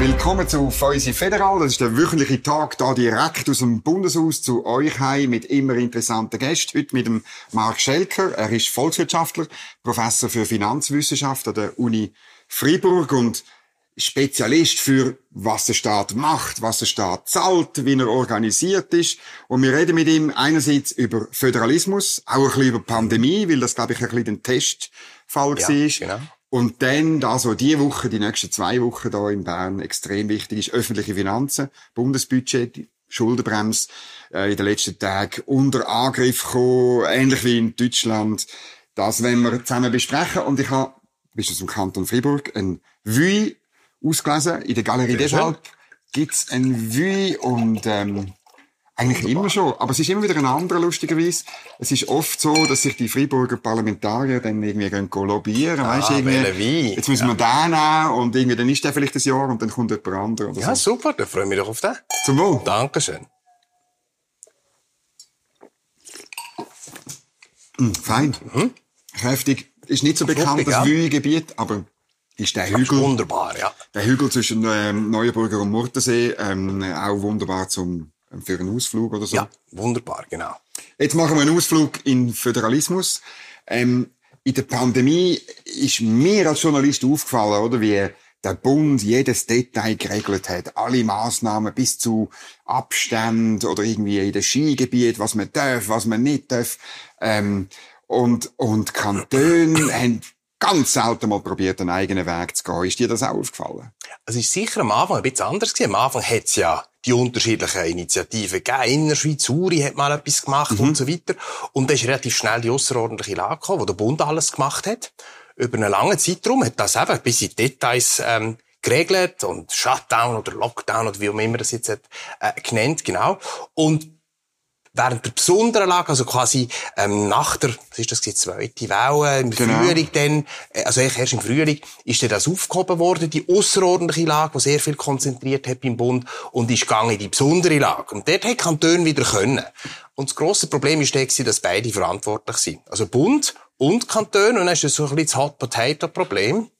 Willkommen zu Feusi Federal. Das ist der wöchentliche Tag da direkt aus dem Bundeshaus zu euch heim mit immer interessanten Gästen. Heute mit dem Mark Schelker. Er ist Volkswirtschaftler, Professor für Finanzwissenschaft an der Uni Freiburg und Spezialist für was der Staat macht, was der Staat zahlt, wie er organisiert ist. Und wir reden mit ihm einerseits über Föderalismus, auch ein bisschen über Pandemie, weil das, glaube ich, ein bisschen ein Testfall Ja, war. genau. Und dann, da so die Woche, die nächsten zwei Wochen da in Bern extrem wichtig ist, öffentliche Finanzen, Bundesbudget, Schuldenbremse äh, in den letzten Tagen unter Angriff gekommen, ähnlich wie in Deutschland. Das wollen wir zusammen besprechen. Und ich habe, bist du zum Kanton Fribourg, ein Vue ausgelesen. In der Galerie deshalb gibt's ein Vue und ähm, eigentlich immer schon. Aber es ist immer wieder ein anderer, lustigerweise. Es ist oft so, dass sich die Freiburger Parlamentarier dann irgendwie gehen lobbyieren. Ah, weißt, irgendwie, jetzt müssen wir den nehmen und irgendwie, dann ist der vielleicht ein Jahr und dann kommt jemand anderer Ja, so. super, dann freue ich mich doch auf den. Zum Wohl. Dankeschön. Mm, fein. Kräftig. Ist nicht so bekannt, Fruchtig, das ja. Wühlgebiet, aber ist der ist Hügel, wunderbar, ja. der Hügel zwischen ähm, Neuenburger und Murtensee, ähm, auch wunderbar zum, für einen Ausflug oder so. Ja, wunderbar, genau. Jetzt machen wir einen Ausflug in Föderalismus. Ähm, in der Pandemie ist mir als Journalist aufgefallen, oder, wie der Bund jedes Detail geregelt hat. Alle Maßnahmen bis zu Abstand oder irgendwie in den Skigebiet, was man darf, was man nicht darf. Ähm, und, und Kantone haben ganz selten mal probiert, einen eigenen Weg zu gehen. Ist dir das auch aufgefallen? Es ist sicher am Anfang ein bisschen anders gewesen. Am Anfang hat es ja die unterschiedlichen Initiativen gegeben. Innerschweiz, Uri hat mal etwas gemacht und so weiter. Und dann ist relativ schnell die außerordentliche Lage gekommen, wo der Bund alles gemacht hat. Über einen langen Zeitraum hat das eben bis in Details ähm, geregelt und Shutdown oder Lockdown oder wie auch immer das jetzt hat, äh, genannt, genau. Und während der besonderen Lage, also quasi ähm, nach der, was ist das, die zweite Welle, im Genau. Frühling dann, äh, also eigentlich erst im Frühling, ist dann das aufgehoben worden, die außerordentliche Lage, die sehr viel konzentriert hat beim Bund, und ist gegangen in die besondere Lage. Und dort hat Kantone wieder können. Und das grosse Problem ist dass beide verantwortlich sind. Also Bund und Kantone, und dann ist das so ein bisschen das Hot-Potato-Problem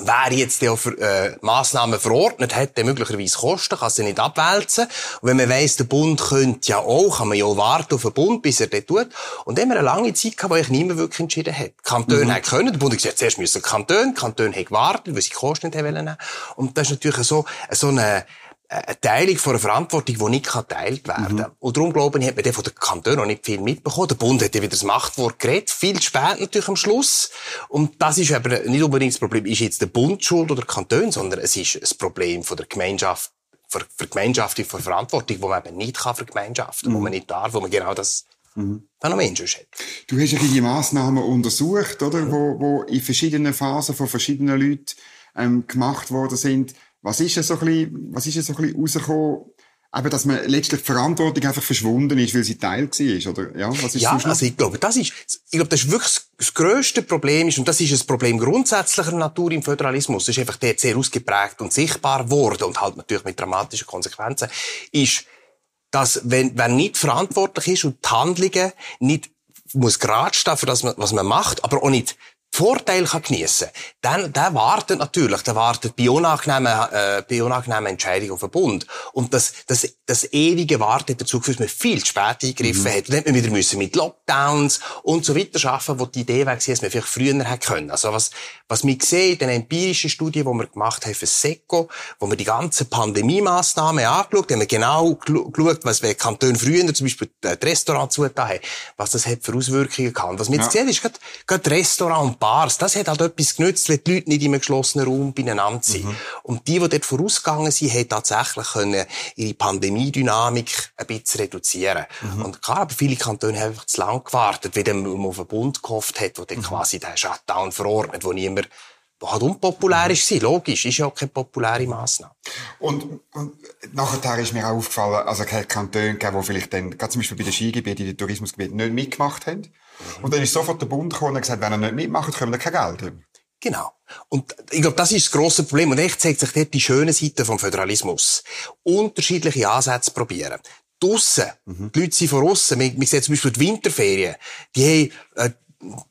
wer jetzt ja für, äh, Massnahmen verordnet hat, der möglicherweise Kosten, kann sie nicht abwälzen. Und wenn man weiss, der Bund könnte ja auch, kann man ja auch warten auf den Bund, bis er das tut. Und dann haben wir eine lange Zeit gehabt, wo ich niemand wirklich entschieden hat. Die Kantone Mhm. können, der Bund hat gesagt, zuerst müssen Kantone, die Kantone haben gewartet, weil sie die Kosten nicht haben wollen. Und das ist natürlich so, so eine, eine Teilung von einer Verantwortung, die nicht geteilt werden kann. Und darum, glaube ich, hat man dann von den Kantonen noch nicht viel mitbekommen. Der Bund hat ja wieder das Machtwort geredet, viel spät natürlich am Schluss. Und das ist aber nicht unbedingt das Problem, ist jetzt der Bund schuld oder der Kanton, sondern es ist ein Problem von der Gemeinschaft, für die Gemeinschaft, für Verantwortung, wo man eben nicht kann vergemeinschaften, wo man nicht darf, wo man genau das Phänomen schon hat. Du hast ja die Massnahmen untersucht, oder? Wo, wo in verschiedenen Phasen von verschiedenen Leuten ähm, gemacht worden sind. Was ist denn so ein bisschen, was ist denn so ein bisschen rausgekommen? Eben, dass man letztlich die Verantwortung einfach verschwunden ist, weil sie Teil war, oder? Ja, was ist Ja, also ich glaube, das ist, ich glaube, das ist wirklich das- grösste Problem ist, und das ist ein Problem grundsätzlicher Natur im Föderalismus, das ist einfach der sehr ausgeprägt und sichtbar geworden und halt natürlich mit dramatischen Konsequenzen, ist, dass wenn, wer nicht verantwortlich ist und die Handlungen nicht muss gerade stehen für das, was man macht, aber auch nicht Vorteil kann geniessen, dann, der wartet natürlich, der wartet bei unangenehmen, äh, bei unangenehmen Entscheidungen auf den Bund. Und das, das, das ewige Warten hat dazu geführt, dass man viel zu spät eingegriffen hat. Und dann hat man wieder müssen mit Lockdowns und so weiter arbeiten, wo die Idee war, dass man vielleicht früher hätte können. Also was, was wir sehen in den empirischen Studien, die wir gemacht haben für SECO, wo wir die ganzen Pandemie-Massnahmen angeschaut haben, haben wir genau geschaut, was wir Kantone früher zum Beispiel die Restaurants zugetan haben, was das hat für Auswirkungen gehabt. Was wir jetzt Ja. sehen, ist gerade, gerade Restaurant und Bars, das hat halt etwas genützt, wenn die Leute nicht im geschlossenen Raum beieinander sind. Und die, die dort vorausgegangen sind, haben tatsächlich können ihre Pandemiedynamik ein bisschen reduzieren. Und klar, aber viele Kantone haben einfach zu lang gewartet, wie man auf den Bund gehofft hat, wo dann quasi der Shutdown verordnet, wo niemand wo halt unpopulär ist, sie. logisch, ist ja auch keine populäre Massnahme. Und, und nachher ist mir auch aufgefallen, also es hat Kantone gegeben, die vielleicht dann, gerade zum Beispiel bei den Skigebieten, in den Tourismusgebieten, nicht mitgemacht haben. Und dann ist sofort der Bund gekommen und gesagt, wenn er nicht mitmacht, können wir kein Geld haben. Genau. Und ich glaube, das ist das grosse Problem. Und echt zeigt sich dort die schöne Seite vom Föderalismus. Unterschiedliche Ansätze probieren. Draussen, die Leute sind von aussen. Wir, wir sehen zum Beispiel die Winterferien. Die haben, äh,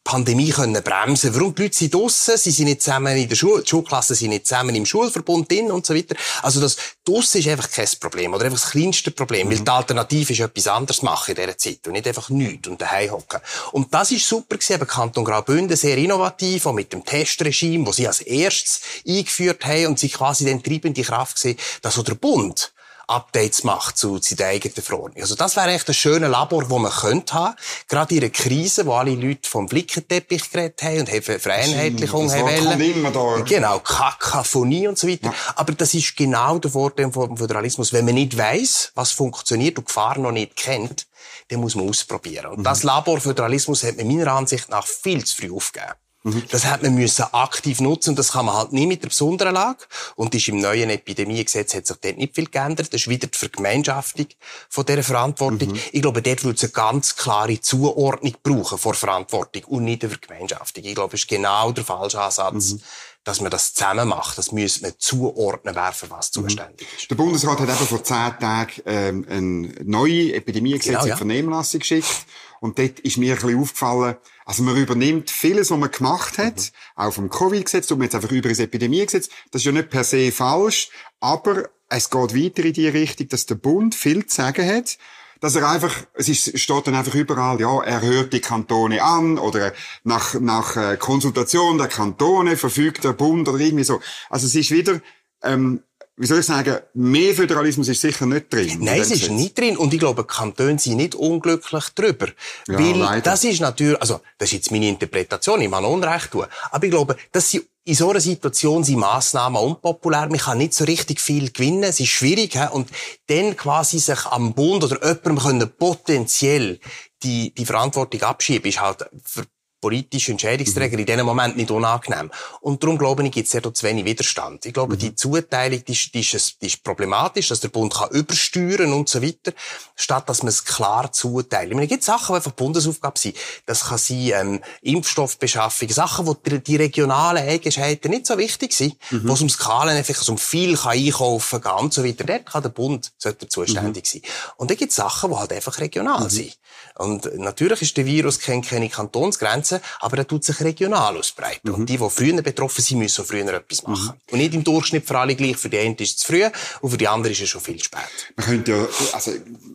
Pandemie können bremsen. Warum die Leute sind draussen, sie sind nicht zusammen in der Schule, die Schulklassen sind nicht zusammen im Schulverbund drin und so weiter. Also das draussen ist einfach kein Problem oder einfach das kleinste Problem, mhm. weil die Alternative ist etwas anderes machen in dieser Zeit und nicht einfach nichts und daheim hocken. Und das ist super gewesen, eben Kanton Graubünden sehr innovativ, auch mit dem Testregime, wo sie als erstes eingeführt haben und sie quasi den treibende Kraft gesehen, dass auch der Bund Updates macht zu, zu der eigenen Verordnung. Also das wäre echt ein schöner Labor, wo man könnte haben. Gerade in einer Krise, wo alle Leute vom Flickenteppich geredet haben und haben Vereinheitlichung haben wollen. Genau, Kakaphonie und so weiter. Ja. Aber das ist genau der Vorteil vom Föderalismus. Wenn man nicht weiß, was funktioniert und Gefahr noch nicht kennt, dann muss man ausprobieren. Und mhm. das Labor Föderalismus hat man meiner Ansicht nach viel zu früh aufgegeben. Mhm. Das hat man müssen aktiv nutzen und das kann man halt nie mit der besonderen Lage. Und ist im neuen Epidemiegesetz hat sich dort nicht viel geändert. Das ist wieder die Vergemeinschaftung von dieser Verantwortung. Mhm. Ich glaube, dort würde es eine ganz klare Zuordnung brauchen vor Verantwortung und nicht eine Vergemeinschaftung. Ich glaube, das ist genau der falsche Ansatz. Mhm dass man das zusammen macht. Das müsste man zuordnen, wer für was mhm. zuständig ist. Der Bundesrat hat eben vor zehn Tagen ähm, eine neue Epidemiegesetz genau, ja. in Vernehmlassung geschickt. Und dort ist mir ein bisschen aufgefallen, also man übernimmt vieles, was man gemacht hat, mhm. auch vom Covid-Gesetz, tut man jetzt einfach über das Epidemiegesetz. Das ist ja nicht per se falsch, aber es geht weiter in die Richtung, dass der Bund viel zu sagen hat, dass er einfach, es ist, steht dann einfach überall, ja, er hört die Kantone an oder nach, nach äh, Konsultation der Kantone verfügt der Bund oder irgendwie so. Also es ist wieder, ähm, wie soll ich sagen, mehr Föderalismus ist sicher nicht drin. Nein, es ist nicht drin. Und ich glaube, Kantone sind nicht unglücklich drüber. Ja, weil leider. das ist natürlich, also, das ist jetzt meine Interpretation, ich muss Unrecht tun. Aber ich glaube, dass sie in so einer Situation sind Massnahmen unpopulär. Man kann nicht so richtig viel gewinnen. Es ist schwierig. He? Und dann quasi sich am Bund oder jemandem können potenziell die, die Verantwortung abschieben, ist halt für politische Entscheidungsträger mhm. in diesem Moment nicht unangenehm. Und darum, glaube ich, gibt es sehr zu wenig Widerstand. Ich glaube, mhm. die Zuteilung, die ist, die, ist, die ist problematisch, dass der Bund kann übersteuern und so weiter, statt dass man es klar zuteilt. Ich meine, es gibt Sachen, die einfach Bundesaufgabe sind. Das kann sein, ähm, Impfstoffbeschaffung, Sachen, wo die, die regionalen Eigenschaften nicht so wichtig sind, mhm. wo es um Skalen einfach also um viel kann einkaufen kann und so weiter. Dort kann der Bund sollte zuständig mhm. sein. Und dann gibt es Sachen, die halt einfach regional mhm. sind. Und natürlich ist der Virus kennt keine Kantonsgrenzen, aber er tut sich regional ausbreiten. Mhm. Und die, die früher betroffen sind, müssen früher etwas mhm. machen. Mhm. Und nicht im Durchschnitt für alle gleich. Für die einen ist es zu früh und für die anderen ist es schon viel spät. Man könnte ja, also,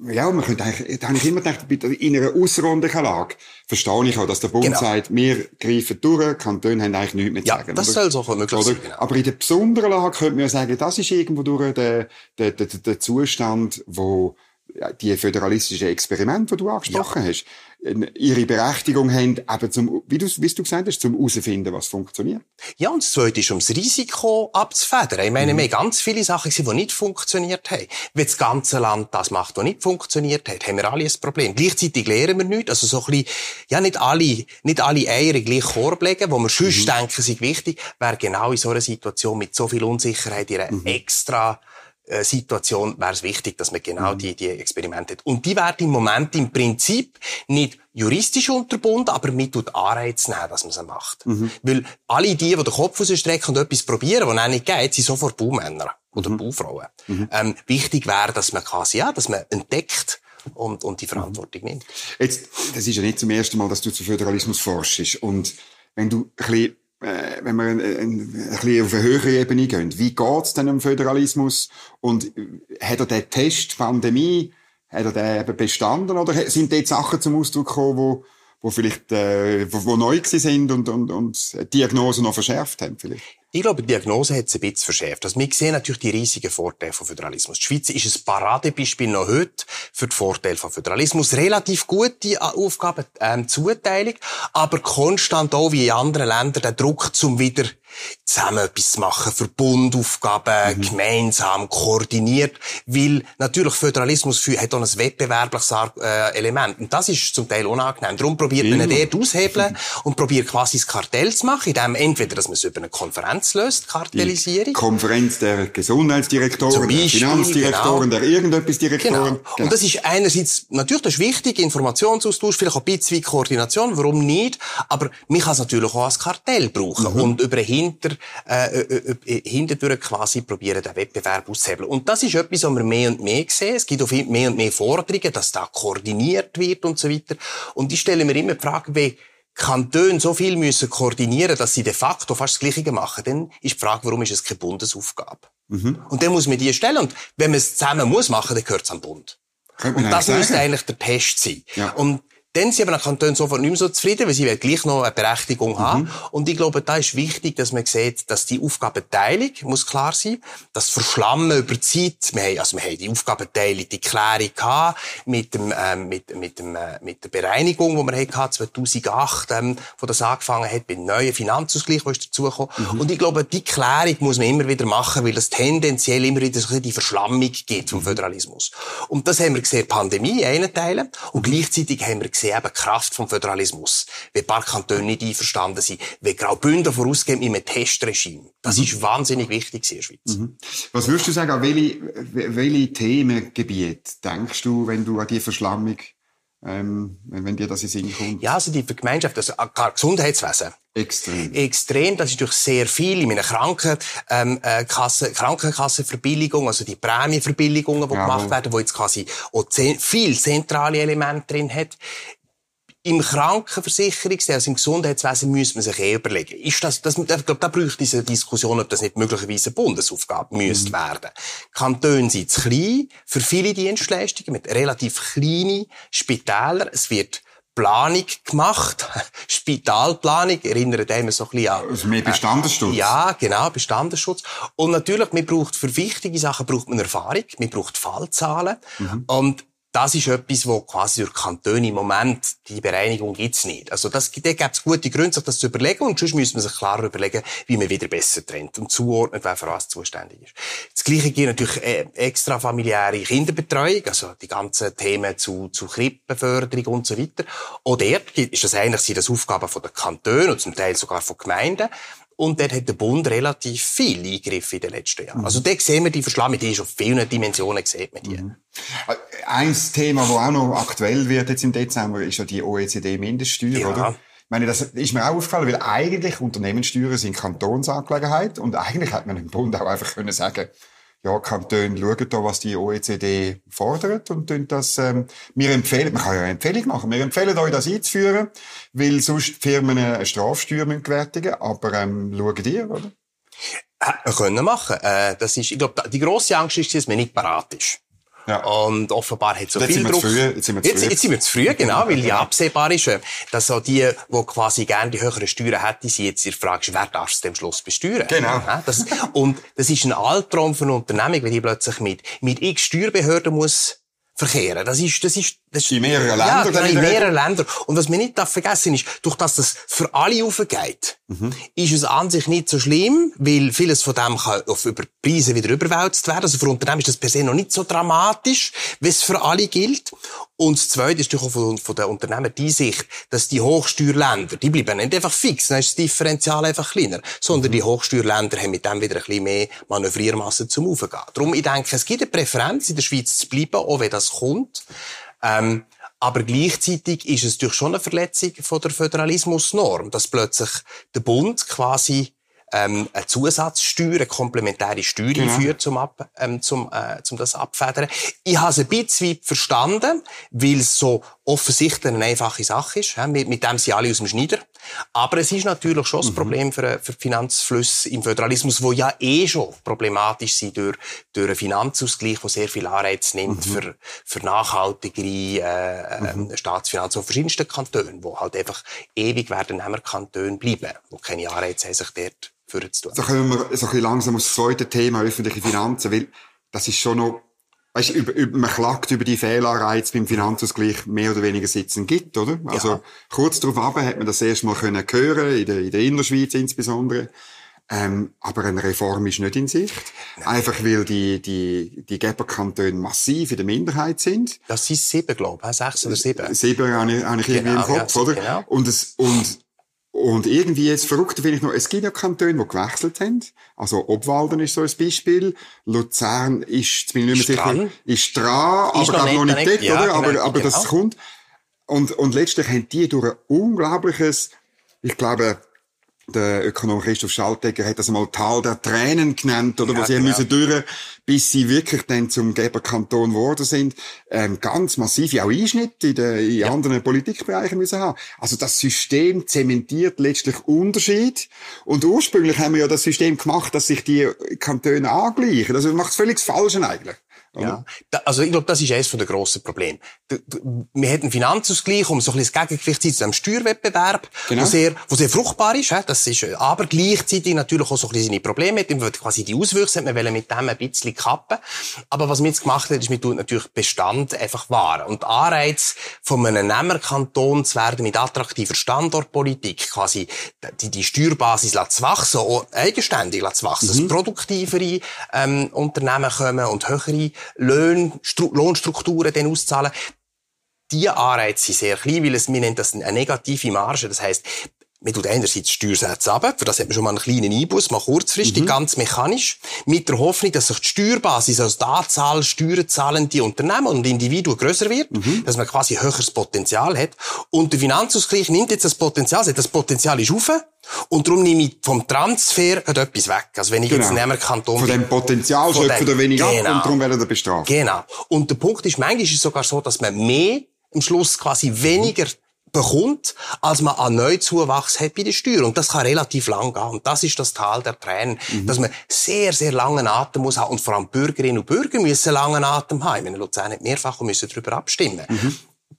ja, man könnte eigentlich, da habe ich immer gedacht, in einer außerordentlichen Lage verstehe ich auch, dass der Bund genau. sagt, wir greifen durch, Kantone haben eigentlich nichts mehr zu ja, sagen. das oder? soll so möglich sein. Genau. Aber in der besonderen Lage könnte man ja sagen, das ist irgendwo durch der, der, der, der Zustand, wo die föderalistischen Experimente, die du angesprochen ja. hast, ihre Berechtigung haben, eben zum, wie du, wie du gesagt hast, zum herausfinden, was funktioniert. Ja, und das Zweite ist, um das Risiko abzufedern. Ich meine, mhm. wir haben ganz viele Sachen gesehen, die nicht funktioniert haben. Wenn das ganze Land das macht, was nicht funktioniert hat, haben wir alle ein Problem. Gleichzeitig lernen wir nichts. Also so ein bisschen, ja, nicht alle, nicht alle Eier in gleich Korb legen, wo wir sonst mhm. denken, sind wichtig, wäre genau in so einer Situation mit so viel Unsicherheit ihre mhm. extra Situation wäre es wichtig, dass man genau mhm. die, die Experimente hat. Und die werden im Moment im Prinzip nicht juristisch unterbunden, aber mit tut Anreiz nehmen, dass man sie macht. Mhm. Weil alle die, die den Kopf rausstrecken und etwas probieren, was nicht geht, sind sofort Baumänner oder mhm. Baufrauen. Mhm. Ähm, wichtig wäre, dass man quasi, ja, dass man entdeckt, und, und die Verantwortung nimmt. Jetzt, das ist ja nicht zum ersten Mal, dass du zu Föderalismus forschst. Und wenn du ein bisschen äh, wenn wir ein, ein, ein bisschen auf eine höhere Ebene gehen, wie geht's denn um Föderalismus? Und hat er den Test Pandemie, hat er den eben bestanden oder sind dort Sachen zum Ausdruck gekommen, wo, wo vielleicht äh, wo, wo neu sind und, und, und Diagnosen noch verschärft haben vielleicht? Ich glaube, die Diagnose hat es ein bisschen verschärft. Also wir sehen natürlich die riesigen Vorteile von Föderalismus. Die Schweiz ist ein Paradebeispiel noch heute für die Vorteile von Föderalismus. Relativ gute Aufgaben, ähm, Zuteilung, aber konstant auch wie in anderen Ländern der Druck zum wieder zusammen etwas machen, Verbundaufgaben, mhm. gemeinsam, koordiniert, weil natürlich Föderalismus hat auch ein wettbewerbliches äh, Element und das ist zum Teil unangenehm. Darum probiert man ihn dort aushebeln und probiert quasi das Kartell zu machen, indem entweder, dass man es über eine Konferenz löst, Kartellisierung. Die Konferenz der Gesundheitsdirektoren, Beispiel, der Finanzdirektoren, genau. der irgendetwas Direktoren. Genau. genau. Und das ist einerseits, natürlich, das ist wichtig, Informationsaustausch, vielleicht auch ein bisschen Koordination, warum nicht, aber man kann es natürlich auch als Kartell brauchen mhm. und über hinter, äh, äh, äh, hinterdurch quasi probieren, den Wettbewerb auszuhebeln. Und das ist etwas, was wir mehr und mehr sehen. Es gibt auch mehr und mehr Forderungen, dass da koordiniert wird und so weiter. Und ich stelle mir immer die Frage, wie Kantone so viel müssen koordinieren, dass sie de facto fast das Gleiche machen, dann ist die Frage, warum ist es keine Bundesaufgabe? Mhm. Und dann muss man die stellen. Und wenn man es zusammen muss machen, dann gehört es am Bund. Und das müsste eigentlich der Test sein. Ja. Und dann sind aber die Kantone sofort nicht mehr so zufrieden, weil sie werden gleich noch eine Berechtigung mhm. haben. Und ich glaube, da ist wichtig, dass man sieht, dass die Aufgabenteilung muss klar sein, das Verschlammen über die Zeit, wir haben, also wir haben die Aufgabenteilung, die Klärung gehabt, mit dem, ähm, mit, mit dem, äh, mit der Bereinigung, die wir hatten, 2008, ähm, wo das angefangen hat, beim neuen Finanzausgleich, der ist dazugekommen. Mhm. Und ich glaube, die Klärung muss man immer wieder machen, weil es tendenziell immer wieder so die Verschlammung gibt vom Föderalismus. Und das haben wir gesehen, Pandemie, einen Teil, und gleichzeitig haben wir gesehen, sehe eben die Kraft vom Föderalismus. Wenn ein paar Kantone nicht einverstanden sind, wenn Graubünden vorausgehen mit einem Testregime. Das mhm. ist wahnsinnig wichtig in der Schweiz. Mhm. Was würdest du sagen, an welche, welche Themengebiete denkst du, wenn du an die Verschlammung ähm, wenn dir das in Sinn kommt? Ja, also die Gemeinschaft, also Gesundheitswesen. Extrem. Extrem, das ist durch sehr viel in meiner Kranken, ähm, äh, Kasse, Krankenkassenverbilligung, also die Prämienverbilligungen, die ja, gemacht werden, wo jetzt quasi auch viel zentrale Elemente drin hat. Im Krankenversicherungswesen, also im Gesundheitswesen, müsste man sich eh überlegen. Ist das, das, ich glaube, da braucht diese Diskussion, ob das nicht möglicherweise eine Bundesaufgabe müsste mhm. werden. Kantone sind zu klein für viele Dienstleistungen mit relativ kleinen Spitälern. Es wird Planung gemacht, Spitalplanung, erinnert immer so ein bisschen an. Also mehr Bestandesschutz. Äh, ja, genau, Bestandesschutz. Und natürlich, man braucht für wichtige Sachen braucht man Erfahrung, man braucht Fallzahlen. Mhm. Und das ist etwas, wo quasi durch Kantone im Moment, die Bereinigung gibt's nicht. Also das, da gibt es gute Gründe, sich das zu überlegen und sonst müsste man sich klar überlegen, wie man wieder besser trennt und zuordnet, wer für was zuständig ist. Das Gleiche gilt natürlich äh, extrafamiliäre Kinderbetreuung, also die ganzen Themen zu, zu Krippenförderung und so weiter. Auch dort ist das eigentlich das Aufgaben von den Kantonen und zum Teil sogar von Gemeinden. Und dort hat der Bund relativ viel eingegriffen in den letzten Jahren. Mhm. Also dort sehen wir die Verschlammung, die ist auf vielen Dimensionen, sieht man die. Mhm. Ein Thema, das auch noch aktuell wird jetzt im Dezember, ist ja die OECD-Mindeststeuer, ja. oder? Ich meine, das ist mir auch aufgefallen, weil eigentlich Unternehmenssteuern sind Kantonsangelegenheit und eigentlich hat man im Bund auch einfach können sagen, ja, Kantone schauen da, was die OECD fordert und tun das, ähm, wir empfehlen, man kann ja eine Empfehlung machen, wir empfehlen euch das einzuführen, weil sonst Firmen eine Strafsteuer gewärtigen aber ähm, schauen ihr, oder? Äh, können machen. Äh, das ist, ich glaube, die grosse Angst ist, dass man nicht parat ist. Ja. Und offenbar hat so jetzt viel Druck. Jetzt sind wir zu früh. Jetzt, jetzt sind wir zu früh, genau, weil ja absehbar ist, äh, dass so die, die quasi gerne die höheren Steuern hätten, sie jetzt ihr fragst, wer darf es am Schluss besteuern? Genau. Ja, das, und das ist ein Albtraum für eine Unternehmung, wenn die plötzlich mit, mit x Steuerbehörden muss verkehren. Das ist, das ist, das ist in mehreren Ländern. Ja, genau, in mehreren Ländern. Und was man nicht darf vergessen ist, durch das das für alle aufgeht, mhm. ist es an sich nicht so schlimm, weil vieles von dem kann auf über Preise wieder überwälzt werden. Also für Unternehmen ist das per se noch nicht so dramatisch, wie es für alle gilt. Und das Zweite ist natürlich auch von, von den Unternehmen die Sicht, dass die Hochsteuerländer, die bleiben nicht einfach fix, dann ist das Differential einfach kleiner, sondern mhm. die Hochsteuerländer haben mit dem wieder ein bisschen mehr Manövriermasse zum Aufgehen. Darum, ich denke, es gibt eine Präferenz, in der Schweiz zu bleiben, auch wenn das kommt. Ähm, aber gleichzeitig ist es durch schon eine Verletzung von der Föderalismusnorm, dass plötzlich der Bund quasi ähm, eine Zusatzsteuer, eine komplementäre Steuer genau. einführt, zum, Ab, ähm, zum, äh, zum das abfedern. Ich habe es ein bisschen verstanden, weil es so offensichtlich eine einfache Sache ist. Ja, mit, mit dem sind alle aus dem Schneider. Aber es ist natürlich schon mhm. das Problem für, für Finanzflüsse im Föderalismus, wo ja eh schon problematisch sind durch, durch einen Finanzausgleich, der sehr viel Anreiz nimmt mhm. für, für nachhaltigere äh, mhm. Staatsfinanzen auf verschiedensten Kantonen, wo halt einfach ewig werden Kantone bleiben, wo keine Anreize haben, sich dort für zu tun. So kommen wir so ein bisschen langsam aufs zweite Thema, öffentliche Finanzen, weil das ist schon noch Weißt, über, über, man klagt über die Fehlanreize beim Finanzausgleich mehr oder weniger sitzen gibt, oder? Also, ja. kurz darauf ab hat man das erst mal können hören, in der, in der Innerschweiz insbesondere. Ähm, aber eine Reform ist nicht in Sicht. Einfach weil die, die, die Geberkantone massiv in der Minderheit sind. Das sind sieben, glaube ich, sechs oder sieben. Sieben habe ich, habe ich genau, irgendwie im Kopf, ja, oder? Genau. Und es, und und irgendwie jetzt verrückt finde ich noch, es gibt ja Kantone, die gewechselt haben. Also Obwalden ist so ein Beispiel. Luzern ist, bin ich nicht mehr sicher, ist dran, ist aber noch, noch nicht dort, ja, oder? Genau, aber, aber genau. das kommt. Und, und letztlich haben die durch ein unglaubliches, ich glaube, der Ökonom Christoph Schaltegger hat das einmal Tal der Tränen genannt, oder, ja, wo sie genau. müssen durch, bis sie wirklich dann zum Geberkanton geworden sind, ähm, ganz massive auch Einschnitte in, den, in ja. anderen Politikbereichen müssen haben. Also das System zementiert letztlich Unterschied. Und ursprünglich haben wir ja das System gemacht, dass sich die Kantone angleichen. Also macht es völlig falsch eigentlich. Ja. also ich glaube, das ist eines der grossen Probleme. Wir hätten einen Finanzausgleich, um so ein bisschen das Gegengewicht zu diesem Steuerwettbewerb, genau. wo, sehr, wo sehr fruchtbar ist. Das ist aber gleichzeitig natürlich auch so ein bisschen seine Probleme hat. Man quasi die Auswüchse hat man mit dem ein bisschen kappen. Aber was man jetzt gemacht hat, ist, man tut natürlich Bestand einfach wahren. Und Anreiz von einem Nehmerkanton zu werden mit attraktiver Standortpolitik, quasi die, die Steuerbasis zu wachsen, auch eigenständig zu wachsen, mhm. dass produktivere ähm, Unternehmen kommen und höhere Löhne, Lohnstrukturen dann auszahlen. Die Anreize sind sehr klein, weil es, wir nennen das eine negative Marge. Das heisst, man tut einerseits Steuersätze runter, für das hat man schon mal einen kleinen Einbuß, mal kurzfristig, mhm. ganz mechanisch, mit der Hoffnung, dass sich die Steuerbasis, also die Anzahl steuerzahlende Unternehmen und Individuen grösser wird, mhm. dass man quasi höheres Potenzial hat. Und der Finanzausgleich nimmt jetzt das Potenzial, das Potenzial ist auf, und darum nehme ich vom Transfer etwas weg. Also wenn ich genau. jetzt nehme Kanton... Von dem Potenzial schöpft er weniger genau. ab und darum werden er bestraft. Genau. Und der Punkt ist, manchmal ist es sogar so, dass man mehr am Schluss quasi weniger bekommt, als man an Neuzuwachs hat bei der Steuer. Und das kann relativ lang gehen. Und das ist das Tal der Tränen, mhm. dass man sehr, sehr langen Atem muss haben. Und vor allem Bürgerinnen und Bürger müssen langen Atem haben. Ich meine, Luzern hat mehrfach und müssen darüber abstimmen. Mhm.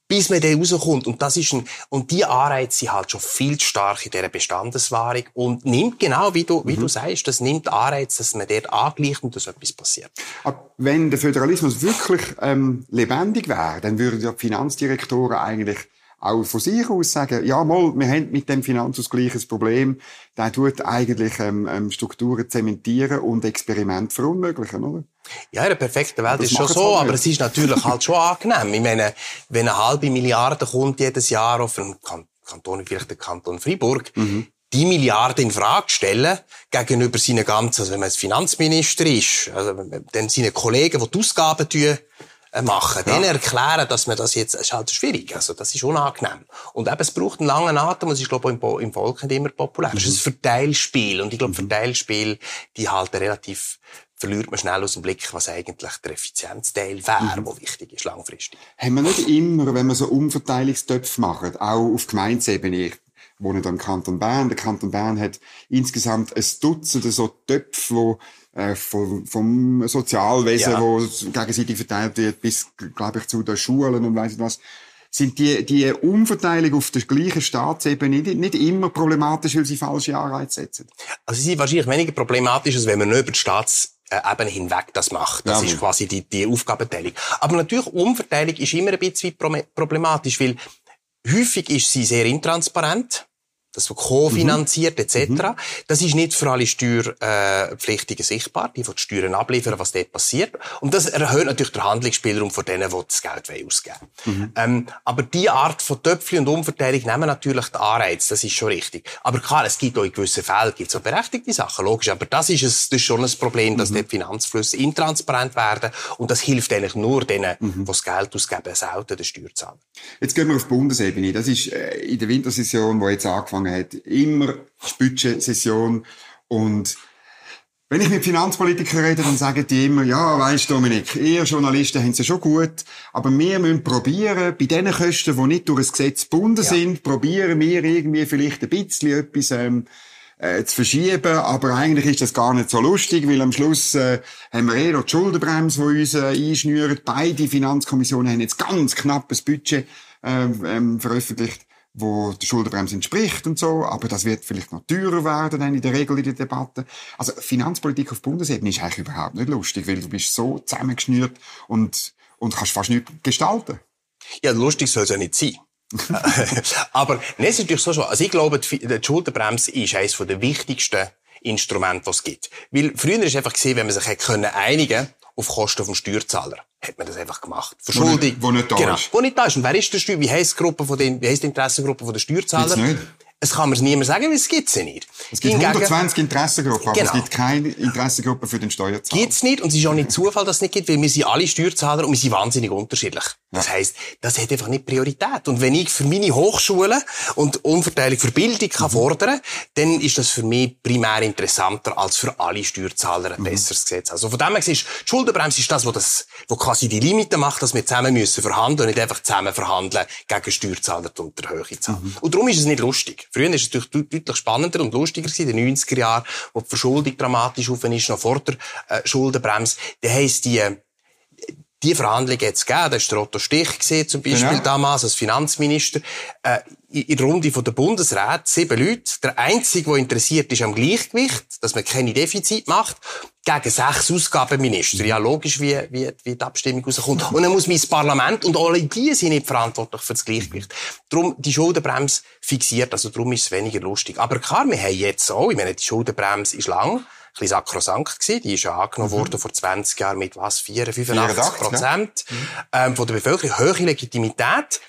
Bis man dann rauskommt. Und das ist ein, und die Anreize sind halt schon viel zu stark in dieser Bestandeswahrung und nimmt genau, wie du, wie mhm. du sagst, das nimmt Anreize, dass man dort angleicht und dass etwas passiert. Aber wenn der Föderalismus wirklich ähm, lebendig wäre, dann würden ja die Finanzdirektoren eigentlich auch von sich aus sagen, ja mal, wir haben mit dem Finanzausgleich ein Problem, der tut eigentlich ähm, ähm, Strukturen zementieren und Experiment verunmöglichen, oder? Ja, in der perfekten Welt ist schon so, aber es ist natürlich halt schon angenehm. Ich meine, wenn eine halbe Milliarde kommt jedes Jahr auf einen Kanton, vielleicht den Kanton Freiburg, mhm. die Milliarde in Frage stellen gegenüber seinen ganzen, also wenn man als Finanzminister ist, also dann seine Kollegen, die die Ausgaben tun, machen. Ja. Denen erklären, dass man das jetzt, ist halt schwierig. Also, das ist unangenehm. Und eben, es braucht einen langen Atem und es ist, glaube ich, im, im Volk nicht immer populär. Mhm. Es ist ein Verteilspiel. Und ich glaube, mhm. Verteilspiel, die halten relativ, verliert man schnell aus dem Blick, was eigentlich der Effizienzteil wäre, mhm. der wichtig ist, langfristig. Haben wir nicht immer, wenn wir so Umverteilungstöpfe machen, auch auf Gemeinsebene, ich wohne da im Kanton Bern, der Kanton Bern hat insgesamt ein Dutzend so Töpfe, wo äh, vom, vom Sozialwesen, ja. wo gegenseitig verteilt wird, bis, glaube ich, zu den Schulen und weiss nicht was. Sind die, die Umverteilung auf der gleichen Staatsebene nicht, nicht immer problematisch, weil sie falsche Anreize setzen? Also sie sind wahrscheinlich weniger problematisch, als wenn man nur über die Staatsebene hinweg das macht. Das ja, ist quasi die, die Aufgabenteilung. Aber natürlich, Umverteilung ist immer ein bisschen problematisch, weil häufig ist sie sehr intransparent das wird kofinanziert mhm. etc. Mhm. Das ist nicht für alle Steuerpflichtigen sichtbar, die, die die Steuern abliefern, was dort passiert. Und das erhöht natürlich den Handlungsspielraum von denen, die das Geld ausgeben mhm. ähm, Aber die Art von Töpfchen und Umverteilung nehmen natürlich den Anreiz, das ist schon richtig. Aber klar, es gibt auch in gewissen Fällen gibt's auch berechtigte Sachen, logisch. Aber das ist, es, das ist schon ein Problem, dass mhm. die Finanzflüsse intransparent werden und das hilft eigentlich nur denen, mhm. die das Geld ausgeben, selten den Steuerzahler. Jetzt gehen wir auf Bundesebene. Das ist äh, in der Wintersession, die jetzt angefangen hat. Immer Budgetsession. Und wenn ich mit Finanzpolitikern rede, dann sagen die immer, ja, weisst Dominik, ihr Journalisten haben es ja schon gut, aber wir müssen probieren, bei den Kosten, die nicht durch das Gesetz gebunden ja. sind, probieren wir irgendwie vielleicht ein bisschen etwas, ähm, äh, zu verschieben, aber eigentlich ist das gar nicht so lustig, weil am Schluss äh, haben wir eh noch die Schuldenbremse, die uns äh, einschnürt. Beide Finanzkommissionen haben jetzt ganz knappes Budget äh, ähm, veröffentlicht wo der Schuldenbremse entspricht und so, aber das wird vielleicht noch teurer werden dann in der Regel in der Debatte. Also Finanzpolitik auf Bundesebene ist eigentlich überhaupt nicht lustig, weil du bist so zusammengeschnürt und, und kannst fast nichts gestalten. Ja, lustig soll es ja nicht sein. aber nee, es ist natürlich so schon. Also ich glaube, die Schuldenbremse ist eines der wichtigsten Instrumente, die es gibt. Weil früher ist einfach gesehen, wenn man sich hätte einigen auf Kosten vom Steuerzahler. Hat man das einfach gemacht. Verschuldung. Wo nicht, wo nicht da genau, ist. Wo nicht da ist. Und wer ist der Steuer, wie heisst die Gruppe von den, wie heisst die Interessengruppe von den Steuerzahlern? Gibt's nicht. Es kann mir niemand sagen, weil es gibt sie nicht. Es gibt Hingegen, 120 Interessengruppen, aber genau. es gibt keine Interessengruppe für den Steuerzahler. Gibt's nicht und es ist auch nicht Zufall, dass es nicht gibt, weil wir sind alle Steuerzahler und wir sind wahnsinnig unterschiedlich. Das heisst, das hat einfach nicht Priorität. Und wenn ich für meine Hochschulen und Umverteilung für Bildung kann mhm. fordern dann ist das für mich primär interessanter als für alle Steuerzahler ein mhm. besseres Gesetz. Also von dem her ist die Schuldenbremse ist das, wo das, wo quasi die Limite macht, dass wir zusammen müssen verhandeln und nicht einfach zusammen verhandeln gegen Steuerzahler und der Höhe zahlen. Mhm. Und darum ist es nicht lustig. Früher ist es natürlich deutlich spannender und lustiger gewesen, in den 90er Jahren, wo die Verschuldung dramatisch auf ist, noch vor der äh, Schuldenbremse. Da heisst die, die Verhandlungen jetzt gegeben. Da war Otto Stich gesehen, zum Beispiel genau. damals als Finanzminister. Äh, in der Runde von der Bundesrat sieben Leute. Der einzige, der interessiert ist am Gleichgewicht, dass man keine Defizit macht, gegen sechs Ausgabenminister. Ja, logisch, wie, wie, wie die Abstimmung rauskommt. Und dann muss mein Parlament und alle die sind nicht verantwortlich für das Gleichgewicht. Darum die Schuldenbremse fixiert, also darum ist es weniger lustig. Aber klar, wir haben jetzt auch, ich meine, die Schuldenbremse ist lang bisschen sakrosankt gewesen. Die ist ja angenommen mhm. worden vor 20 Jahren mit was? 4, 85 Prozent. Mhm. ähm, von der Bevölkerung. Hohe Legitimität.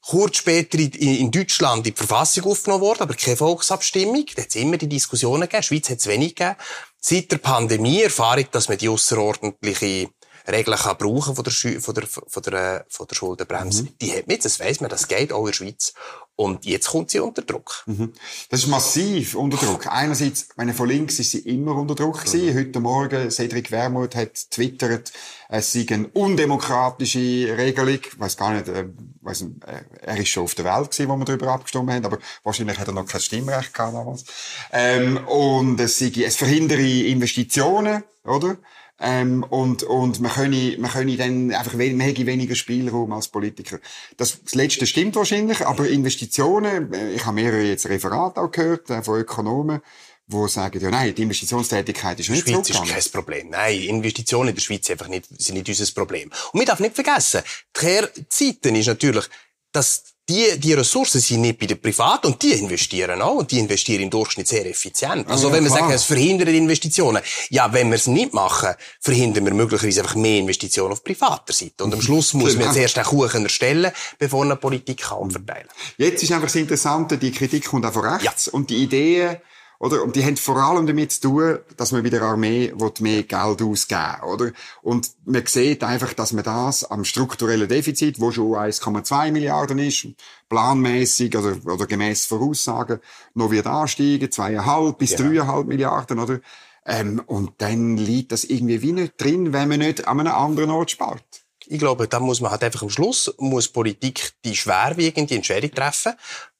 Kurz später in, in Deutschland in die Verfassung aufgenommen worden, aber keine Volksabstimmung. Da hat es immer die Diskussionen gegeben. In der Schweiz hat es wenig gegeben. Seit der Pandemie erfahre ich, dass man die außerordentliche Regeln kann brauchen von der, von der, von der, von der Schuldenbremse. Mhm. Die hat man jetzt, das weiss man, das geht auch in der Schweiz. Und jetzt kommt sie unter Druck. Mhm. Das ist massiv unter Druck. Einerseits, meine, von links ist sie immer unter Druck gewesen. Mhm. Heute Morgen, Cedric Wermuth hat twittert, es sei eine undemokratische Regelung. Ich weiss gar nicht, äh, weiss nicht, äh, er ist schon auf der Welt gewesen, wo wir darüber abgestimmt haben, aber wahrscheinlich hat er noch kein Stimmrecht gehabt damals. Ähm, und es sei, es verhindere Investitionen, oder? Ähm, und, und man könne, man könne dann einfach, man hätte weniger Spielraum als Politiker. Das, das Letzte stimmt wahrscheinlich, aber Investitionen, äh, ich habe mehrere jetzt Referate auch gehört, äh, von Ökonomen, wo sagen, ja nein, die Investitionstätigkeit ist nicht Schweiz ist kein Problem. Nein, Investitionen in der Schweiz einfach nicht, sind nicht unser Problem. Und man darf nicht vergessen, die Kehrzeiten ist natürlich, dass die, die Ressourcen sind nicht bei den Privaten und die investieren auch und die investieren im Durchschnitt sehr effizient. Also ja, wenn wir klar. sagen, es verhindert Investitionen, ja, wenn wir es nicht machen, verhindern wir möglicherweise einfach mehr Investitionen auf privater Seite. Und am Schluss muss man zuerst den Kuchen erstellen, bevor eine Politik kann umverteilen. Jetzt ist einfach das Interessante, die Kritik kommt auch von rechts ja. und die Ideen, oder? Und die haben vor allem damit zu tun, dass man bei der Armee mehr Geld ausgeben oder? Und man sieht einfach, dass man das am strukturellen Defizit, wo schon 1,2 Milliarden ist, planmäßig oder, oder gemäß Voraussagen, noch wird ansteigen, zweieinhalb bis dreieinhalb Milliarden, oder? Ähm, und dann liegt das irgendwie wie nicht drin, wenn man nicht an einem anderen Ort spart. Ich glaube, da muss man halt einfach am Schluss, muss Politik die schwerwiegende Entscheidung treffen,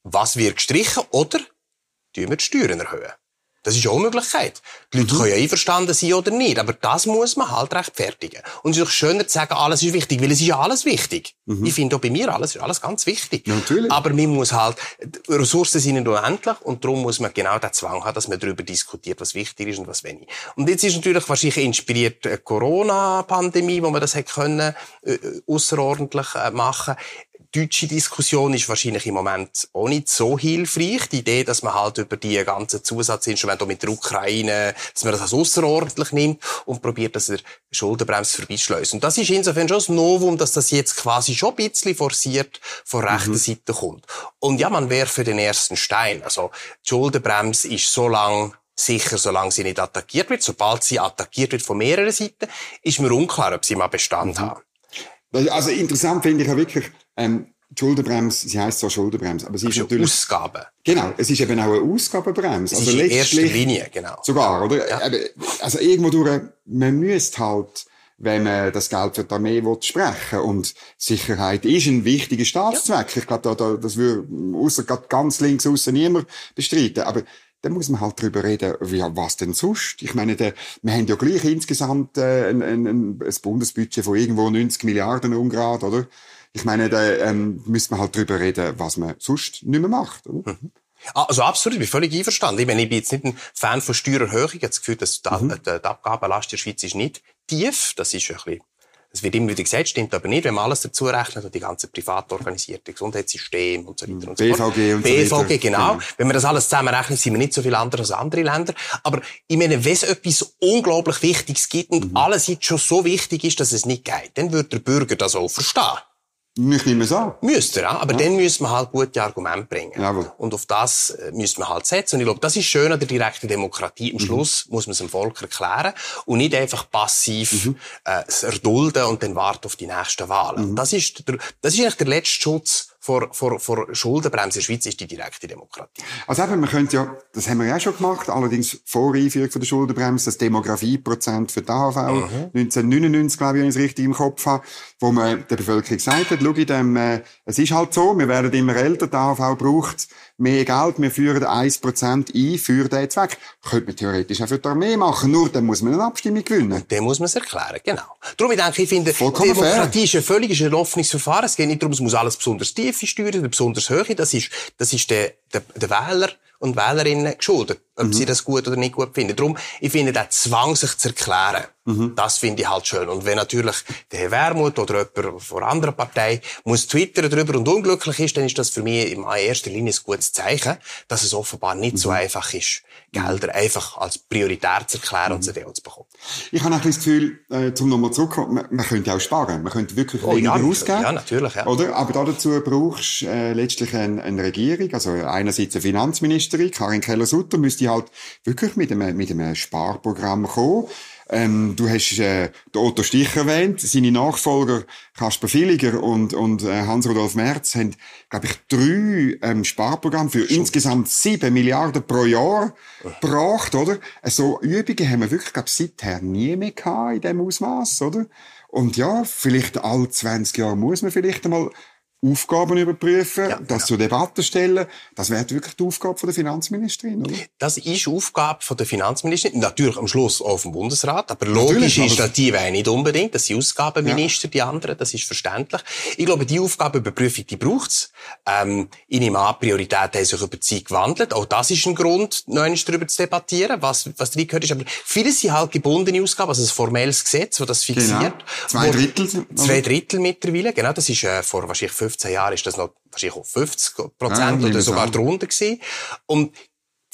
was wird gestrichen oder tun wir die Steuern erhöhen. Das ist auch eine Möglichkeit. Die Leute mhm. können ja einverstanden sein oder nicht, aber das muss man halt rechtfertigen. Und es ist doch schöner zu sagen, alles ist wichtig, weil es ist ja alles wichtig. Mhm. Ich finde auch bei mir alles ist alles ganz wichtig. Natürlich. Aber man muss halt, Ressourcen sind nicht unendlich und darum muss man genau den Zwang haben, dass man darüber diskutiert, was wichtig ist und was wenig. Und jetzt ist natürlich wahrscheinlich inspiriert Corona-Pandemie, wo man das hätte können, äh, außerordentlich äh, machen deutsche Diskussion ist wahrscheinlich im Moment auch nicht so hilfreich. Die Idee, dass man halt über die ganzen Zusatzinstrumente mit der Ukraine, dass man das als außerordentlich nimmt und probiert, dass er Schuldenbremse vorbeischleust. Und das ist insofern schon das Novum, dass das jetzt quasi schon ein bisschen forciert von rechter mhm. Seite kommt. Und ja, man wäre für den ersten Stein. Also, die Schuldenbremse ist so lang sicher, solange sie nicht attackiert wird. Sobald sie attackiert wird von mehreren Seiten, ist mir unklar, ob sie mal Bestand mhm. haben. Also interessant finde ich ja wirklich, ähm, Schuldenbremse, sie heisst zwar Schuldenbremse, aber sie ist natürlich... Ausgabe. Genau, es ist eben auch eine Ausgabenbremse. also in erster Linie, genau. Sogar, oder? Ja. Also irgendwo durch, man müsste halt, wenn man das Geld für die Armee will, sprechen Und Sicherheit ist ein wichtiger Staatszweck. Ja. Ich glaube, da, da, das würde, außer ganz links außen niemand bestreiten. Aber dann muss man halt darüber reden, ja, was denn sonst? Ich meine, der, wir haben ja gleich insgesamt äh, ein, ein, ein Bundesbudget von irgendwo 90 Milliarden ungrad, oder? Ich meine, da ähm, müssen wir halt drüber reden, was man sonst nicht mehr macht. Oder? Mhm. Also absolut, ich bin völlig einverstanden. Ich, meine, ich bin jetzt nicht ein Fan von Steuererhöhung. Ich habe das Gefühl, dass die, mhm. die, die Abgabenlast in der Schweiz ist nicht tief. Das ist ein bisschen es wird immer wieder gesagt, stimmt aber nicht, wenn man alles dazu rechnet und die ganze privat organisierte Gesundheitssystem und so weiter und so fort. BVG und BVG, so weiter. genau. genau. Wenn wir das alles zusammenrechnen, sind wir nicht so viel anders als andere Länder. Aber ich meine, wenn es etwas unglaublich Wichtiges gibt und mhm. alles jetzt schon so wichtig ist, dass es nicht geht, dann wird der Bürger das auch verstehen. Nicht immer so. Müsste er, aber ja. dann müssen wir halt gute Argumente bringen. Jawohl. Und auf das äh, müssen wir halt setzen. Und ich glaube, das ist schön an der direkten Demokratie. Am mhm. Schluss muss man es dem Volk erklären und nicht einfach passiv mhm. äh, erdulden und dann warten auf die nächsten Wahlen. Mhm. Das ist, der, das ist eigentlich der letzte Schutz vor, vor, vor Schuldenbremse in der Schweiz ist die direkte Demokratie. Also eben, man könnte ja, das haben wir ja schon gemacht, allerdings vor Einführung von der Schuldenbremse, das Demografieprozent für die AHV, mhm. 1999, glaube ich, wenn ich es richtig im Kopf habe, wo man der Bevölkerung gesagt hat, schau, dem, äh, es ist halt so, wir werden immer älter, die AHV braucht mehr Geld, wir führen 1% ein für diesen Zweck. Könnte man theoretisch auch für die Armee machen, nur dann muss man eine Abstimmung gewinnen. Und dann muss man es erklären, genau. Darum, ich denke, ich finde, Vollkommen Demokratie fair. ist ein völlig ein offenes Verfahren. Es geht nicht darum, es muss alles besonders tiefe steuern besonders hohe. Das ist, das ist der, der, der Wähler und Wählerinnen geschuldet, ob mhm. sie das gut oder nicht gut finden. Darum, ich finde, der Zwang, sich zu erklären, mhm. das finde ich halt schön. Und wenn natürlich der Herr Wermuth oder jemand von einer anderen Partei muss twittern darüber und unglücklich ist, dann ist das für mich in erster Linie ein gutes Zeichen, dass es offenbar nicht mhm. so einfach ist, Gelder einfach als prioritär zu erklären und mhm. sie zu bekommen. Ich habe ein das Gefühl, äh, zum nochmal zurückkommen, man, man könnte auch sparen. Man könnte wirklich oh, weniger ja, ausgeben. Ja, natürlich, ja. Oder? Aber dazu brauchst du äh, letztlich eine, eine Regierung, also einerseits eine Finanzministerin, Karin Keller-Sutter, müsste halt wirklich mit einem, mit einem Sparprogramm kommen. Ähm, du hast äh, den Otto Stich erwähnt, seine Nachfolger Kasper Villiger und, und äh, Hans-Rudolf Merz haben, glaube ich, drei ähm, Sparprogramme für Schon. insgesamt sieben Milliarden pro Jahr gebracht, oder? So Übungen haben wir wirklich, glaube seither nie mehr gehabt in diesem Ausmaß, oder? Und ja, vielleicht alle 20 Jahre muss man vielleicht einmal Aufgaben überprüfen, ja, das zur Debatte stellen. Das wäre wirklich die Aufgabe von der Finanzministerin, oder? Das ist Aufgabe von der Finanzministerin. Natürlich am Schluss auch vom Bundesrat. Aber logisch ist, dass die wäre nicht unbedingt. Das sind Ausgabenminister, ja. die anderen. Das ist verständlich. Ich glaube, die Aufgabenüberprüfung, die braucht's. Ähm, in ihm an Prioritäten haben sich über die Zeit gewandelt. Auch das ist ein Grund, noch einmal darüber zu debattieren, was, was drin gehört ist. Aber viele sind halt gebundene Ausgaben, also ein formelles Gesetz, das das fixiert. Genau. Zwei Drittel? Zwei Drittel mittlerweile, genau. Das ist äh, vor wahrscheinlich 15 Jahren ist das noch wahrscheinlich auf 50 Prozent ja, oder sogar drunter gewesen. Und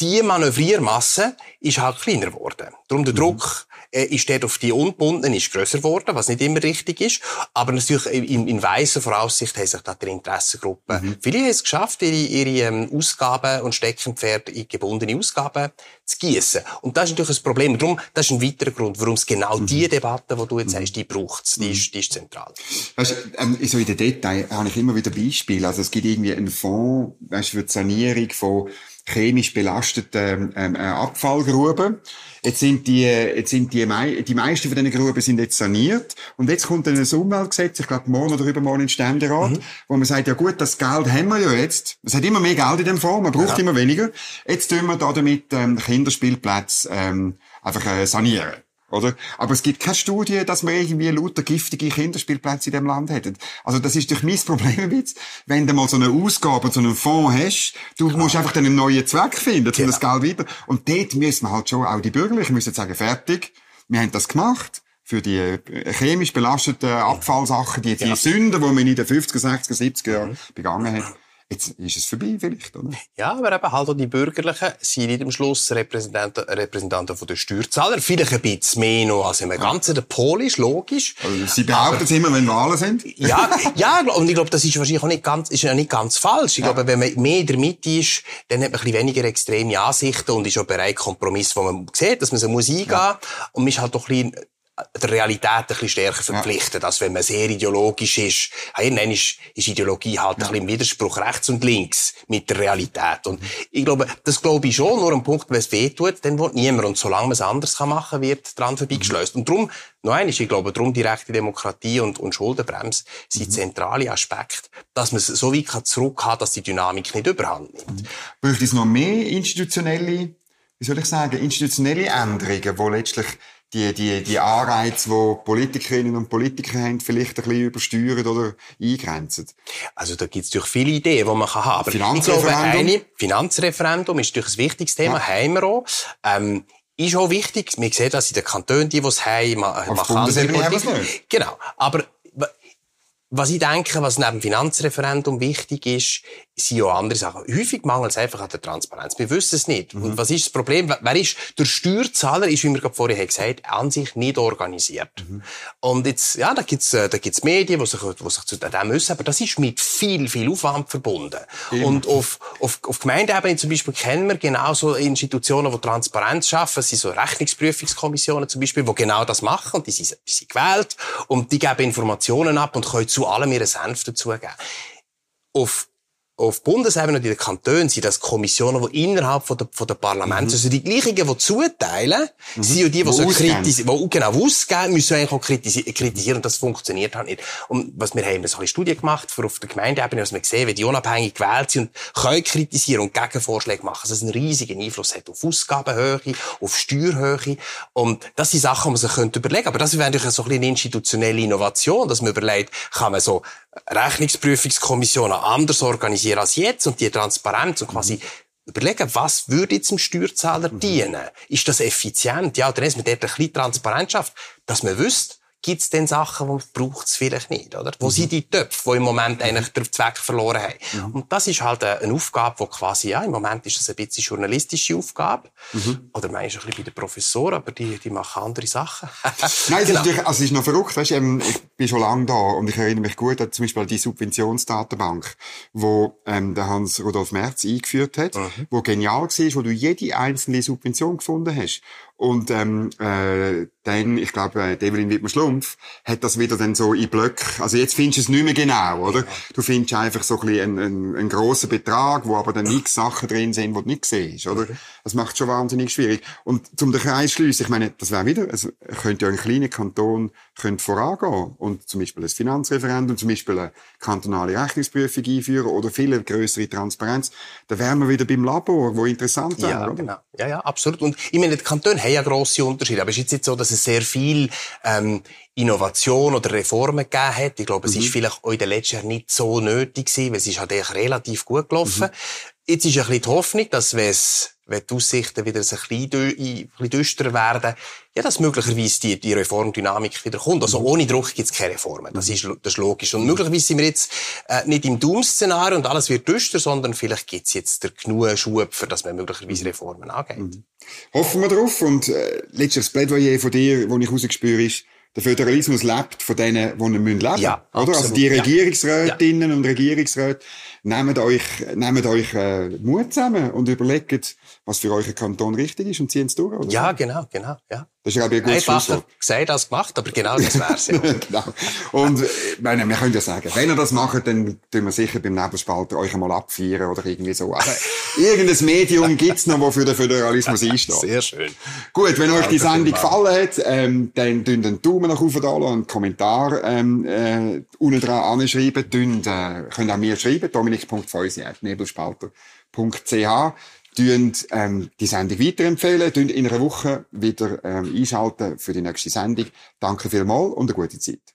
die Manövriermasse ist halt kleiner geworden. Darum der mhm. Druck äh, ist dort auf die Unbundenen ist grösser geworden, was nicht immer richtig ist. Aber natürlich in, in weiser Voraussicht haben sich da die Interessengruppen, mhm. viele haben es geschafft, ihre, ihre ähm, Ausgaben und Steckenpferde in gebundene Ausgaben zu gießen. Und das ist natürlich ein Problem. Darum, das ist ein weiterer Grund, warum es genau mhm. die Debatte, die du jetzt mhm. hast, die braucht die, mhm. ist, die ist zentral. Weißt, ähm, so in den Detail habe ich immer wieder Beispiele. Also es gibt irgendwie einen Fonds, weißt, für die Sanierung von chemisch belasteten ähm, äh, Abfallgruben. Jetzt sind die, jetzt sind die, die meisten von diesen Gruben sind jetzt saniert. Und jetzt kommt dann ein Umweltgesetz, ich glaube, morgen oder übermorgen in Ständerat, mhm. wo man sagt, ja gut, das Geld haben wir ja jetzt. Es hat immer mehr Geld in dem Fonds, man braucht ja. immer weniger. Jetzt tun wir da damit ähm, Kinderspielplätze ähm, einfach äh, sanieren. Oder? Aber es gibt keine Studie, dass wir irgendwie lauter giftige Kinderspielplätze in dem Land hätten. Also das ist durch mein Problem jetzt. Wenn du mal so eine Ausgabe, so einen Fonds hast, du Klar. musst einfach dann einen neuen Zweck finden, um genau. das Geld wieder. Und dort müssen wir halt schon, auch die Bürgerlichen müssen sagen, fertig, wir haben das gemacht für die äh, chemisch belasteten Abfallsachen, die, die ja. Sünden, die man in den 50er, 60er, 70er Jahren mhm. begangen hat. Jetzt ist es vorbei vielleicht, oder? Ja, aber eben halt auch die Bürgerlichen sind nicht am Schluss Repräsentanten, Repräsentanten von der Steuerzahler. Vielleicht ein bisschen mehr noch als im. Ganzen. Der Pol ist logisch. Also Sie behaupten es immer, wenn Wahlen sind. Ja, ja, und ich glaube, das ist wahrscheinlich auch nicht ganz, ist ja nicht ganz falsch. Ich ja. glaube, wenn man mehr in der Mitte ist, dann hat man ein bisschen weniger extreme Ansichten und ist auch bereit, Kompromiss, wo man sieht, dass man so muss eingehen. Ja. Und man ist halt doch ein bisschen der Realität ein bisschen stärker verpflichtet, ja. als wenn man sehr ideologisch ist. Irgendwann ist, ist Ideologie halt ja. ein bisschen im Widerspruch rechts und links mit der Realität. Und ich glaube, das glaube ich schon, nur am Punkt, wenn es weh tut, dann will niemand. Und solange man es anders kann machen, wird dran vorbeigeschleust. Mhm. Und darum, noch eines, ich glaube, darum direkte Demokratie und, und Schuldenbremse sind mhm. zentrale Aspekte, dass man es so weit zurück hat, dass die Dynamik nicht überhand nimmt. Mhm. Braucht es noch mehr institutionelle, wie soll ich sagen, institutionelle Änderungen, die letztlich die, die, die Anreize, die Politikerinnen und Politiker haben, vielleicht ein bisschen übersteuern oder eingrenzen? Also da gibt es natürlich viele Ideen, die man kann haben kann. Ich glaube, Finanzreferendum ist natürlich ein wichtiges Thema, ja. haben wir auch. Ähm, ist auch wichtig. Wir sehen das in den Kantonen, die, die es haben. Man, Auf man Bundesebene haben wir nicht. Genau. Aber was ich denke, was neben dem Finanzreferendum wichtig ist, sind ja andere Sachen. Häufig mangelt es einfach an der Transparenz. Wir wissen es nicht. Mhm. Und was ist das Problem? Wer ist, der Steuerzahler ist, wie wir gerade vorher gesagt haben, an sich nicht organisiert. Mhm. Und jetzt, ja, da gibt's, äh, da gibt's Medien, die sich, die sich zu dem müssen, aber das ist mit viel, viel Aufwand verbunden. Mhm. Und auf, auf, auf Gemeindeebene zum Beispiel kennen wir genau so Institutionen, die Transparenz schaffen. Das sind so Rechnungsprüfungskommissionen zum Beispiel, die genau das machen. Und die sind, die sind gewählt. Und die geben Informationen ab und können zu allem ihren Senf dazugeben. Auf auf Bundesebene und in den Kantonen sind das Kommissionen, die innerhalb von der, von der Parlamente, mhm. also die gleichen, die zuteilen, mhm. sind ja die, die wo so kritisieren, die genau ausgeben, müssen eigentlich auch kritisieren, kritisieren und das funktioniert halt nicht. Und was wir haben, so eine Studie gemacht, für auf der Gemeindeebene, was wir gesehen, wie die unabhängig gewählt sind und können kritisieren und Gegenvorschläge machen, dass es einen riesigen Einfluss hat auf Ausgabenhöhe, auf Steuerhöhe und das sind Sachen, die man sich überlegen könnte. Aber das wäre natürlich so ein bisschen eine institutionelle Innovation, dass man überlegt, kann man so Rechnungsprüfungskommissionen anders organisieren als jetzt und die Transparenz und quasi überlegen, was würde jetzt dem Steuerzahler mhm. dienen? Ist das effizient? Ja, oder ist man dort ein bisschen Transparenz schafft, dass man wüsste, gibt es denn Sachen, die braucht es vielleicht nicht, oder? Wo mhm. sind die Töpfe, die im Moment mhm. eigentlich den Zweck verloren haben? Mhm. Und das ist halt eine Aufgabe, die quasi, ja, im Moment ist das ein bisschen journalistische Aufgabe. Mhm. Oder du ein bisschen bei den Professoren, aber die, die machen andere Sachen. Nein, genau. es, ist also ist noch verrückt, weißt, ähm, bin schon lange da und ich erinnere mich gut an zum Beispiel die Subventionsdatenbank, wo ähm, der Hans-Rudolf Merz eingeführt hat, mhm. wo genial war, wo du jede einzelne Subvention gefunden hast. Und ähm, äh, dann, ich glaube, äh, Develin Wittmer Schlumpf hat das wieder dann so in Blöcke. Also jetzt findest du es nicht mehr genau, oder? Du findest einfach so ein bisschen einen, einen, grossen Betrag, wo aber dann nichts Sachen drin sind, die du nicht siehst, oder? Das macht schon wahnsinnig schwierig. Und zum den Kreis schliessen, ich meine, das wäre wieder, also könnte ja ein kleiner Kanton könnte vorangehen und zum Beispiel ein Finanzreferendum, zum Beispiel eine kantonale Rechnungsprüfung einführen oder viel größere Transparenz. Da wären wir wieder beim Labor, wo interessant wäre, ja, oder? Genau. Ja, ja, absolut. Und ich meine, die Kantone haben ja grosse Unterschiede, aber es ist jetzt nicht so, dass es sehr viel ähm, Innovation oder Reformen gegeben hat. Ich glaube, es mhm. ist vielleicht auch in den letzten Jahren nicht so nötig gewesen, weil es ist halt eigentlich relativ gut gelaufen. Mhm. Jetzt ist ein bisschen die Hoffnung, dass wenn es wenn die Aussichten wieder ein bisschen, düsterer werden, ja, dass möglicherweise die, die Reformdynamik wieder kommt. Also mhm. ohne Druck gibt es keine Reformen. Das ist, das ist logisch. Und möglicherweise sind wir jetzt äh, nicht im Doom-Szenario und alles wird düster, sondern vielleicht gibt es jetzt der genug Schub, für dass man möglicherweise Reformen angeht. Mhm. Hoffen wir drauf. Und äh, letztes Plädoyer von dir, das ich rausgespüre, ist, der Föderalismus lebt von denen, die ihn leben müssen. Ja, oder? Also die Regierungsrätinnen ja. und Regierungsräte nehmt euch, nehmt euch äh, Mut zusammen und überlegt, was für euren Kanton richtig ist und ziehen es durch. Oder? Ja, genau, genau. Ja. Das ist, glaube ich, ein gutes Einfacher gesagt als gemacht, aber genau das wär's. Ja. genau. Und äh, meine, wir können ja sagen, wenn ihr das macht, dann tun wir sicher beim Nebelspalter euch einmal abfeiern oder irgendwie so. Aber irgendein Medium gibt's noch, das für den Föderalismus einsteht. Sehr schön. Gut, wenn euch die Sendung gefallen hat, ähm, dann tun den Daumen nach oben da und einen Kommentar ähm, äh, unten dran anschreiben. Tun, äh, könnt auch mir schreiben, dominik.feusi.nebelspalter.ch tun, ähm, die Sendung weiterempfehlen, tun in einer Woche wieder ähm, einschalten für die nächste Sendung. Danke vielmals und eine gute Zeit.